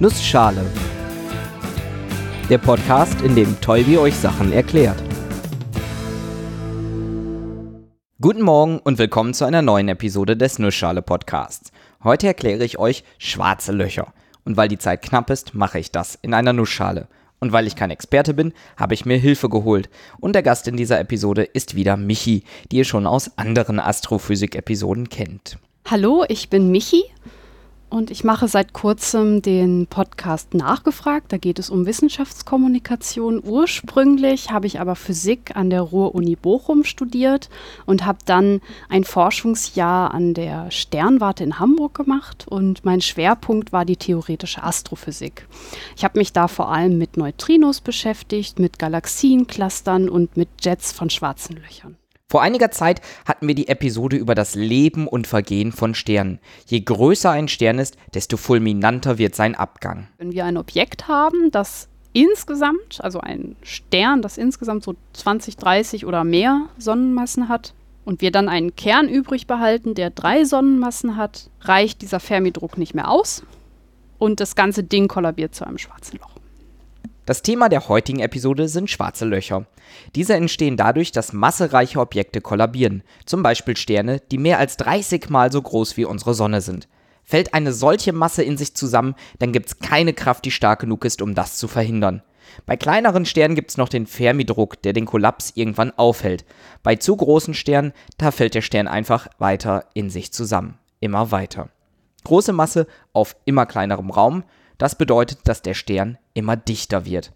Nussschale. Der Podcast, in dem Tolbi euch Sachen erklärt. Guten Morgen und willkommen zu einer neuen Episode des Nussschale Podcasts. Heute erkläre ich euch schwarze Löcher. Und weil die Zeit knapp ist, mache ich das in einer Nussschale. Und weil ich kein Experte bin, habe ich mir Hilfe geholt. Und der Gast in dieser Episode ist wieder Michi, die ihr schon aus anderen Astrophysik-Episoden kennt. Hallo, ich bin Michi und ich mache seit kurzem den Podcast Nachgefragt. Da geht es um Wissenschaftskommunikation. Ursprünglich habe ich aber Physik an der Ruhr-Uni Bochum studiert und habe dann ein Forschungsjahr an der Sternwarte in Hamburg gemacht. Und mein Schwerpunkt war die theoretische Astrophysik. Ich habe mich da vor allem mit Neutrinos beschäftigt, mit Galaxienclustern und mit Jets von schwarzen Löchern. Vor einiger Zeit hatten wir die Episode über das Leben und Vergehen von Sternen. Je größer ein Stern ist, desto fulminanter wird sein Abgang. Wenn wir ein Objekt haben, das insgesamt, also ein Stern, das insgesamt so 20, 30 oder mehr Sonnenmassen hat, und wir dann einen Kern übrig behalten, der drei Sonnenmassen hat, reicht dieser Fermi-Druck nicht mehr aus und das ganze Ding kollabiert zu einem schwarzen Loch. Das Thema der heutigen Episode sind schwarze Löcher. Diese entstehen dadurch, dass massereiche Objekte kollabieren, zum Beispiel Sterne, die mehr als 30 mal so groß wie unsere Sonne sind. Fällt eine solche Masse in sich zusammen, dann gibt es keine Kraft, die stark genug ist, um das zu verhindern. Bei kleineren Sternen gibt es noch den Fermi-Druck, der den Kollaps irgendwann aufhält. Bei zu großen Sternen, da fällt der Stern einfach weiter in sich zusammen. Immer weiter. Große Masse auf immer kleinerem Raum, das bedeutet, dass der Stern immer dichter wird.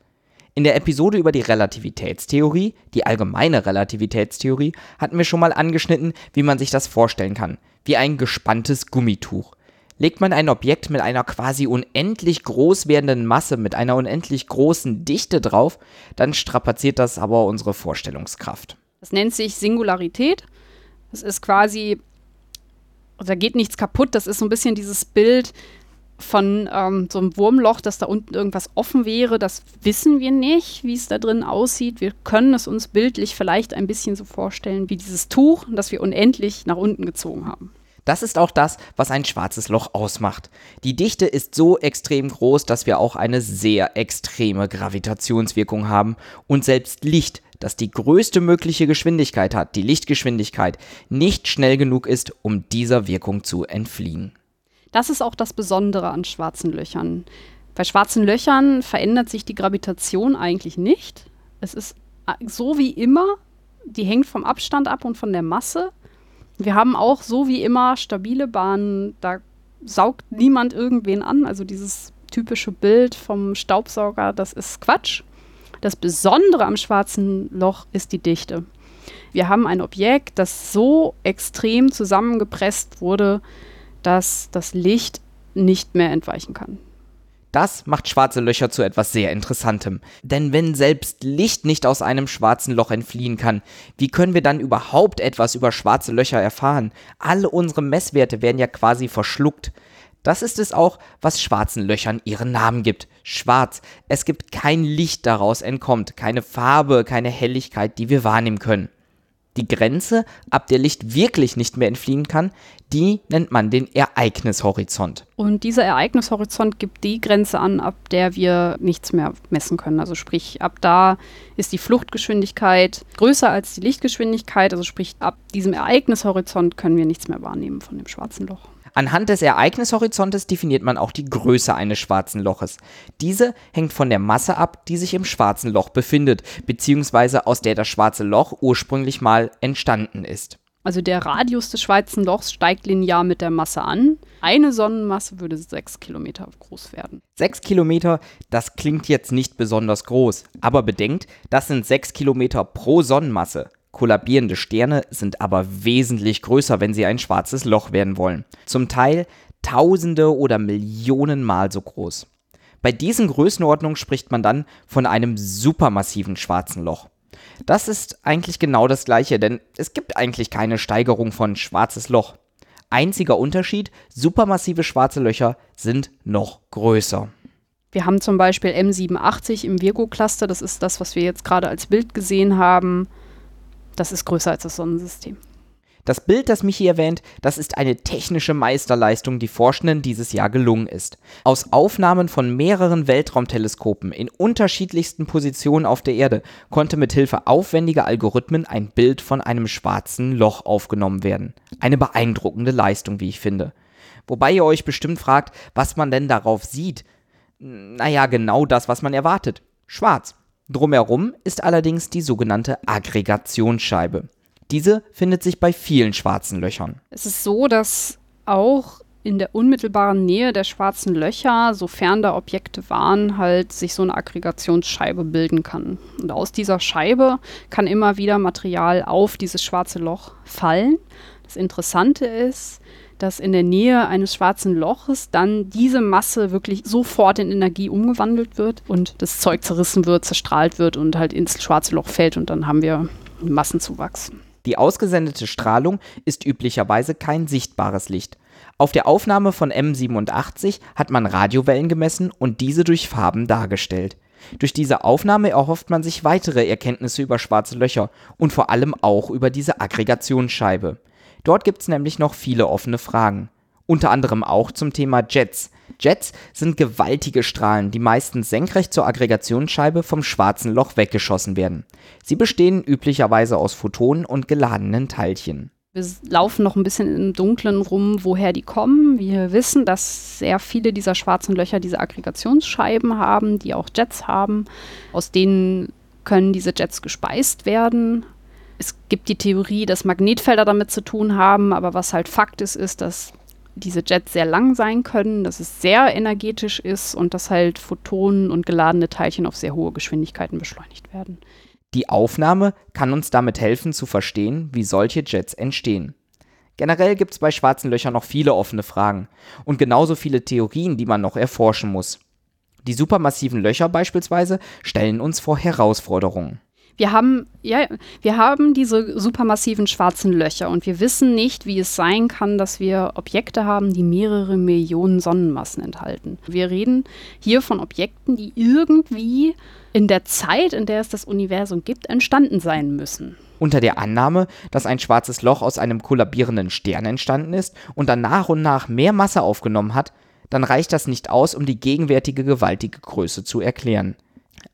In der Episode über die Relativitätstheorie, die allgemeine Relativitätstheorie, hatten wir schon mal angeschnitten, wie man sich das vorstellen kann, wie ein gespanntes Gummituch. Legt man ein Objekt mit einer quasi unendlich groß werdenden Masse, mit einer unendlich großen Dichte drauf, dann strapaziert das aber unsere Vorstellungskraft. Das nennt sich Singularität. Das ist quasi, da geht nichts kaputt. Das ist so ein bisschen dieses Bild, von ähm, so einem Wurmloch, dass da unten irgendwas offen wäre. Das wissen wir nicht, wie es da drin aussieht. Wir können es uns bildlich vielleicht ein bisschen so vorstellen wie dieses Tuch, das wir unendlich nach unten gezogen haben. Das ist auch das, was ein schwarzes Loch ausmacht. Die Dichte ist so extrem groß, dass wir auch eine sehr extreme Gravitationswirkung haben und selbst Licht, das die größte mögliche Geschwindigkeit hat, die Lichtgeschwindigkeit, nicht schnell genug ist, um dieser Wirkung zu entfliehen. Das ist auch das Besondere an schwarzen Löchern. Bei schwarzen Löchern verändert sich die Gravitation eigentlich nicht. Es ist äh, so wie immer, die hängt vom Abstand ab und von der Masse. Wir haben auch so wie immer stabile Bahnen, da saugt niemand irgendwen an. Also dieses typische Bild vom Staubsauger, das ist Quatsch. Das Besondere am schwarzen Loch ist die Dichte. Wir haben ein Objekt, das so extrem zusammengepresst wurde, dass das Licht nicht mehr entweichen kann. Das macht schwarze Löcher zu etwas sehr Interessantem. Denn wenn selbst Licht nicht aus einem schwarzen Loch entfliehen kann, wie können wir dann überhaupt etwas über schwarze Löcher erfahren? Alle unsere Messwerte werden ja quasi verschluckt. Das ist es auch, was schwarzen Löchern ihren Namen gibt. Schwarz. Es gibt kein Licht daraus entkommt, keine Farbe, keine Helligkeit, die wir wahrnehmen können. Die Grenze, ab der Licht wirklich nicht mehr entfliehen kann, die nennt man den Ereignishorizont. Und dieser Ereignishorizont gibt die Grenze an, ab der wir nichts mehr messen können. Also sprich, ab da ist die Fluchtgeschwindigkeit größer als die Lichtgeschwindigkeit. Also sprich, ab diesem Ereignishorizont können wir nichts mehr wahrnehmen von dem schwarzen Loch. Anhand des Ereignishorizontes definiert man auch die Größe eines schwarzen Loches. Diese hängt von der Masse ab, die sich im schwarzen Loch befindet, beziehungsweise aus der das schwarze Loch ursprünglich mal entstanden ist. Also der Radius des schwarzen Lochs steigt linear mit der Masse an. Eine Sonnenmasse würde sechs Kilometer groß werden. Sechs Kilometer, das klingt jetzt nicht besonders groß, aber bedenkt, das sind sechs Kilometer pro Sonnenmasse. Kollabierende Sterne sind aber wesentlich größer, wenn sie ein schwarzes Loch werden wollen. Zum Teil Tausende oder Millionen Mal so groß. Bei diesen Größenordnungen spricht man dann von einem supermassiven schwarzen Loch. Das ist eigentlich genau das gleiche, denn es gibt eigentlich keine Steigerung von schwarzes Loch. Einziger Unterschied, supermassive schwarze Löcher sind noch größer. Wir haben zum Beispiel M87 im Virgo-Cluster, das ist das, was wir jetzt gerade als Bild gesehen haben das ist größer als das Sonnensystem. Das Bild, das Michi erwähnt, das ist eine technische Meisterleistung, die Forschenden dieses Jahr gelungen ist. Aus Aufnahmen von mehreren Weltraumteleskopen in unterschiedlichsten Positionen auf der Erde konnte mithilfe aufwendiger Algorithmen ein Bild von einem schwarzen Loch aufgenommen werden. Eine beeindruckende Leistung, wie ich finde. Wobei ihr euch bestimmt fragt, was man denn darauf sieht. Naja, genau das, was man erwartet. Schwarz. Drumherum ist allerdings die sogenannte Aggregationsscheibe. Diese findet sich bei vielen schwarzen Löchern. Es ist so, dass auch in der unmittelbaren Nähe der schwarzen Löcher, sofern da Objekte waren, halt sich so eine Aggregationsscheibe bilden kann. Und aus dieser Scheibe kann immer wieder Material auf dieses schwarze Loch fallen. Das Interessante ist, dass in der Nähe eines schwarzen Loches dann diese Masse wirklich sofort in Energie umgewandelt wird und das Zeug zerrissen wird, zerstrahlt wird und halt ins schwarze Loch fällt und dann haben wir Massenzuwachs. Die ausgesendete Strahlung ist üblicherweise kein sichtbares Licht. Auf der Aufnahme von M87 hat man Radiowellen gemessen und diese durch Farben dargestellt. Durch diese Aufnahme erhofft man sich weitere Erkenntnisse über schwarze Löcher und vor allem auch über diese Aggregationsscheibe. Dort gibt es nämlich noch viele offene Fragen. Unter anderem auch zum Thema Jets. Jets sind gewaltige Strahlen, die meistens senkrecht zur Aggregationsscheibe vom schwarzen Loch weggeschossen werden. Sie bestehen üblicherweise aus Photonen und geladenen Teilchen. Wir laufen noch ein bisschen im Dunklen rum, woher die kommen. Wir wissen, dass sehr viele dieser schwarzen Löcher diese Aggregationsscheiben haben, die auch Jets haben. Aus denen können diese Jets gespeist werden. Es gibt die Theorie, dass Magnetfelder damit zu tun haben, aber was halt Fakt ist, ist, dass diese Jets sehr lang sein können, dass es sehr energetisch ist und dass halt Photonen und geladene Teilchen auf sehr hohe Geschwindigkeiten beschleunigt werden. Die Aufnahme kann uns damit helfen zu verstehen, wie solche Jets entstehen. Generell gibt es bei schwarzen Löchern noch viele offene Fragen und genauso viele Theorien, die man noch erforschen muss. Die supermassiven Löcher beispielsweise stellen uns vor Herausforderungen. Wir haben, ja, wir haben diese supermassiven schwarzen Löcher und wir wissen nicht, wie es sein kann, dass wir Objekte haben, die mehrere Millionen Sonnenmassen enthalten. Wir reden hier von Objekten, die irgendwie in der Zeit, in der es das Universum gibt, entstanden sein müssen. Unter der Annahme, dass ein schwarzes Loch aus einem kollabierenden Stern entstanden ist und dann nach und nach mehr Masse aufgenommen hat, dann reicht das nicht aus, um die gegenwärtige gewaltige Größe zu erklären.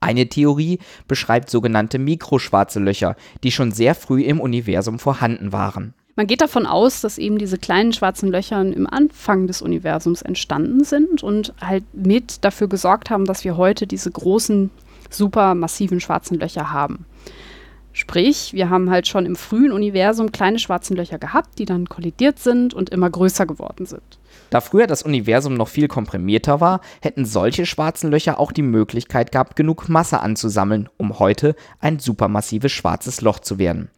Eine Theorie beschreibt sogenannte Mikroschwarze Löcher, die schon sehr früh im Universum vorhanden waren. Man geht davon aus, dass eben diese kleinen schwarzen Löcher im Anfang des Universums entstanden sind und halt mit dafür gesorgt haben, dass wir heute diese großen, supermassiven schwarzen Löcher haben. Sprich, wir haben halt schon im frühen Universum kleine schwarze Löcher gehabt, die dann kollidiert sind und immer größer geworden sind. Da früher das Universum noch viel komprimierter war, hätten solche schwarzen Löcher auch die Möglichkeit gehabt, genug Masse anzusammeln, um heute ein supermassives schwarzes Loch zu werden.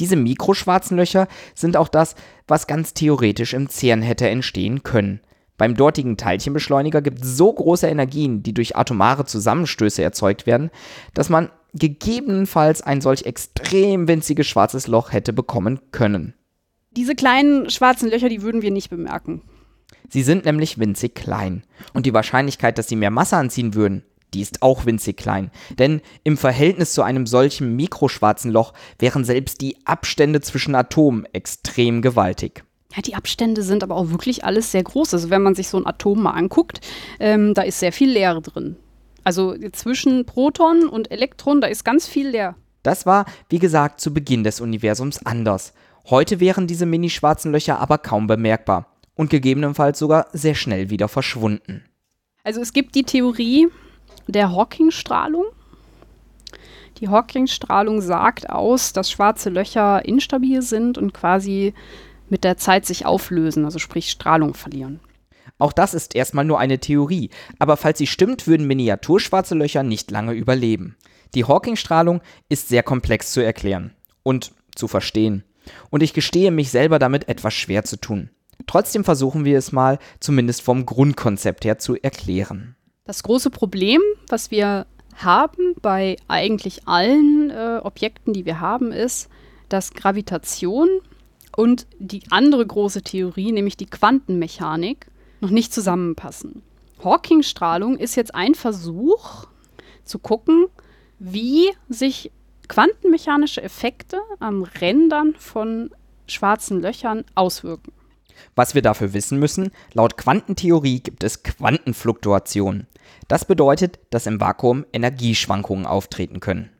Diese mikroschwarzen Löcher sind auch das, was ganz theoretisch im CERN hätte entstehen können. Beim dortigen Teilchenbeschleuniger gibt es so große Energien, die durch atomare Zusammenstöße erzeugt werden, dass man gegebenenfalls ein solch extrem winziges schwarzes Loch hätte bekommen können. Diese kleinen schwarzen Löcher, die würden wir nicht bemerken. Sie sind nämlich winzig klein. Und die Wahrscheinlichkeit, dass sie mehr Masse anziehen würden, die ist auch winzig klein. Denn im Verhältnis zu einem solchen mikroschwarzen Loch wären selbst die Abstände zwischen Atomen extrem gewaltig. Ja, die Abstände sind aber auch wirklich alles sehr groß. Also wenn man sich so ein Atom mal anguckt, ähm, da ist sehr viel Leere drin. Also zwischen Proton und Elektron, da ist ganz viel leer. Das war, wie gesagt, zu Beginn des Universums anders. Heute wären diese mini-schwarzen Löcher aber kaum bemerkbar und gegebenenfalls sogar sehr schnell wieder verschwunden. Also es gibt die Theorie der Hawking-Strahlung. Die Hawking-Strahlung sagt aus, dass schwarze Löcher instabil sind und quasi mit der Zeit sich auflösen, also sprich Strahlung verlieren. Auch das ist erstmal nur eine Theorie, aber falls sie stimmt, würden Miniaturschwarze Löcher nicht lange überleben. Die Hawking-Strahlung ist sehr komplex zu erklären und zu verstehen. Und ich gestehe mich selber damit etwas schwer zu tun. Trotzdem versuchen wir es mal, zumindest vom Grundkonzept her zu erklären. Das große Problem, was wir haben bei eigentlich allen äh, Objekten, die wir haben, ist, dass Gravitation und die andere große Theorie, nämlich die Quantenmechanik, noch nicht zusammenpassen. Hawking-Strahlung ist jetzt ein Versuch zu gucken, wie sich quantenmechanische Effekte am Rändern von schwarzen Löchern auswirken. Was wir dafür wissen müssen, laut Quantentheorie gibt es Quantenfluktuationen. Das bedeutet, dass im Vakuum Energieschwankungen auftreten können.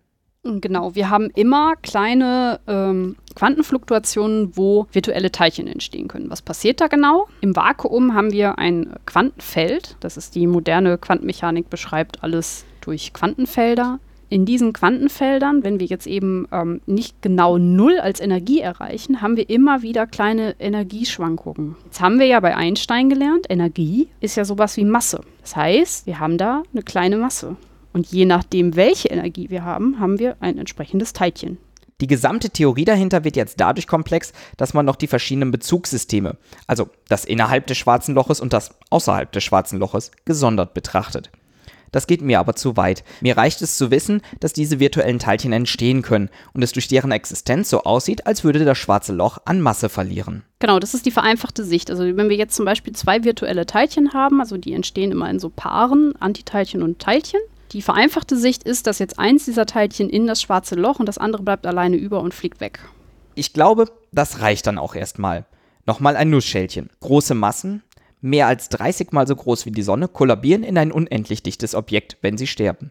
Genau, wir haben immer kleine ähm, Quantenfluktuationen, wo virtuelle Teilchen entstehen können. Was passiert da genau? Im Vakuum haben wir ein Quantenfeld. Das ist die moderne Quantenmechanik, beschreibt alles durch Quantenfelder. In diesen Quantenfeldern, wenn wir jetzt eben ähm, nicht genau Null als Energie erreichen, haben wir immer wieder kleine Energieschwankungen. Jetzt haben wir ja bei Einstein gelernt, Energie ist ja sowas wie Masse. Das heißt, wir haben da eine kleine Masse. Und je nachdem, welche Energie wir haben, haben wir ein entsprechendes Teilchen. Die gesamte Theorie dahinter wird jetzt dadurch komplex, dass man noch die verschiedenen Bezugssysteme, also das innerhalb des schwarzen Loches und das außerhalb des schwarzen Loches, gesondert betrachtet. Das geht mir aber zu weit. Mir reicht es zu wissen, dass diese virtuellen Teilchen entstehen können und es durch deren Existenz so aussieht, als würde das schwarze Loch an Masse verlieren. Genau, das ist die vereinfachte Sicht. Also wenn wir jetzt zum Beispiel zwei virtuelle Teilchen haben, also die entstehen immer in so Paaren, Antiteilchen und Teilchen, die vereinfachte Sicht ist, dass jetzt eins dieser Teilchen in das schwarze Loch und das andere bleibt alleine über und fliegt weg. Ich glaube, das reicht dann auch erstmal. Nochmal ein Nussschälchen. Große Massen, mehr als 30 mal so groß wie die Sonne, kollabieren in ein unendlich dichtes Objekt, wenn sie sterben.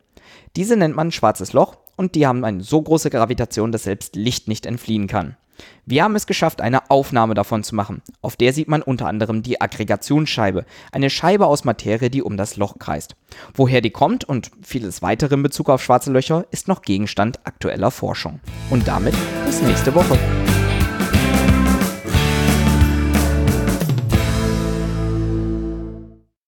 Diese nennt man schwarzes Loch und die haben eine so große Gravitation, dass selbst Licht nicht entfliehen kann. Wir haben es geschafft, eine Aufnahme davon zu machen. Auf der sieht man unter anderem die Aggregationsscheibe, eine Scheibe aus Materie, die um das Loch kreist. Woher die kommt und vieles weitere in Bezug auf schwarze Löcher ist noch Gegenstand aktueller Forschung. Und damit bis nächste Woche.